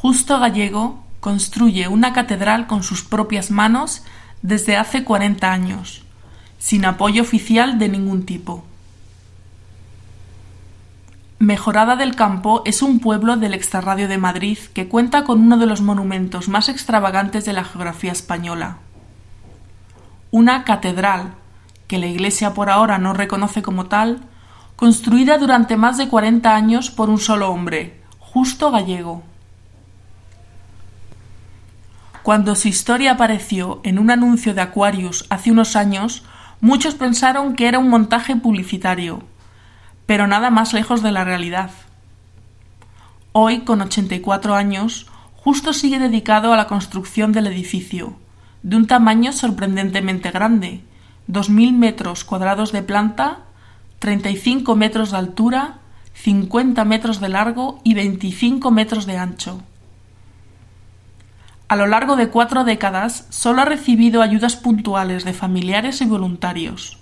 Justo Gallego construye una catedral con sus propias manos desde hace 40 años, sin apoyo oficial de ningún tipo. Mejorada del Campo es un pueblo del extrarradio de Madrid que cuenta con uno de los monumentos más extravagantes de la geografía española. Una catedral, que la Iglesia por ahora no reconoce como tal, construida durante más de 40 años por un solo hombre, Justo Gallego. Cuando su historia apareció en un anuncio de Aquarius hace unos años, muchos pensaron que era un montaje publicitario, pero nada más lejos de la realidad. Hoy, con 84 años, Justo sigue dedicado a la construcción del edificio, de un tamaño sorprendentemente grande, 2.000 metros cuadrados de planta, 35 metros de altura, 50 metros de largo y 25 metros de ancho. A lo largo de cuatro décadas solo ha recibido ayudas puntuales de familiares y voluntarios.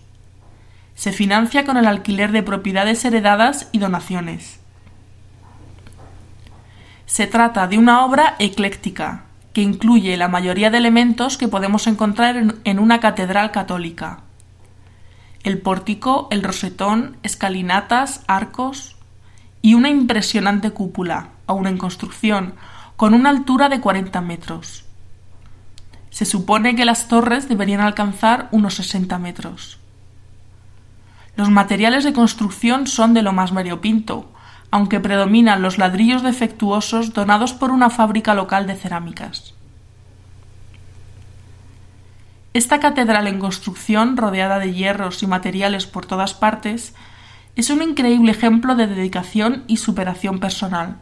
Se financia con el alquiler de propiedades heredadas y donaciones. Se trata de una obra ecléctica, que incluye la mayoría de elementos que podemos encontrar en una catedral católica. El pórtico, el rosetón, escalinatas, arcos y una impresionante cúpula, aún en construcción, con una altura de 40 metros. Se supone que las torres deberían alcanzar unos 60 metros. Los materiales de construcción son de lo más variopinto, aunque predominan los ladrillos defectuosos donados por una fábrica local de cerámicas. Esta catedral en construcción, rodeada de hierros y materiales por todas partes, es un increíble ejemplo de dedicación y superación personal.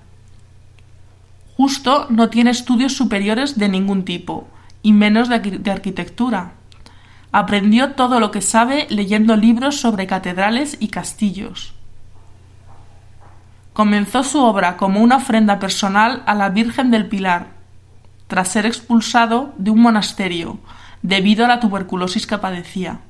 Justo no tiene estudios superiores de ningún tipo, y menos de, arquitectura. Aprendió todo lo que sabe leyendo libros sobre catedrales y castillos. Comenzó su obra como una ofrenda personal a la Virgen del Pilar, tras ser expulsado de un monasterio debido a la tuberculosis que padecía.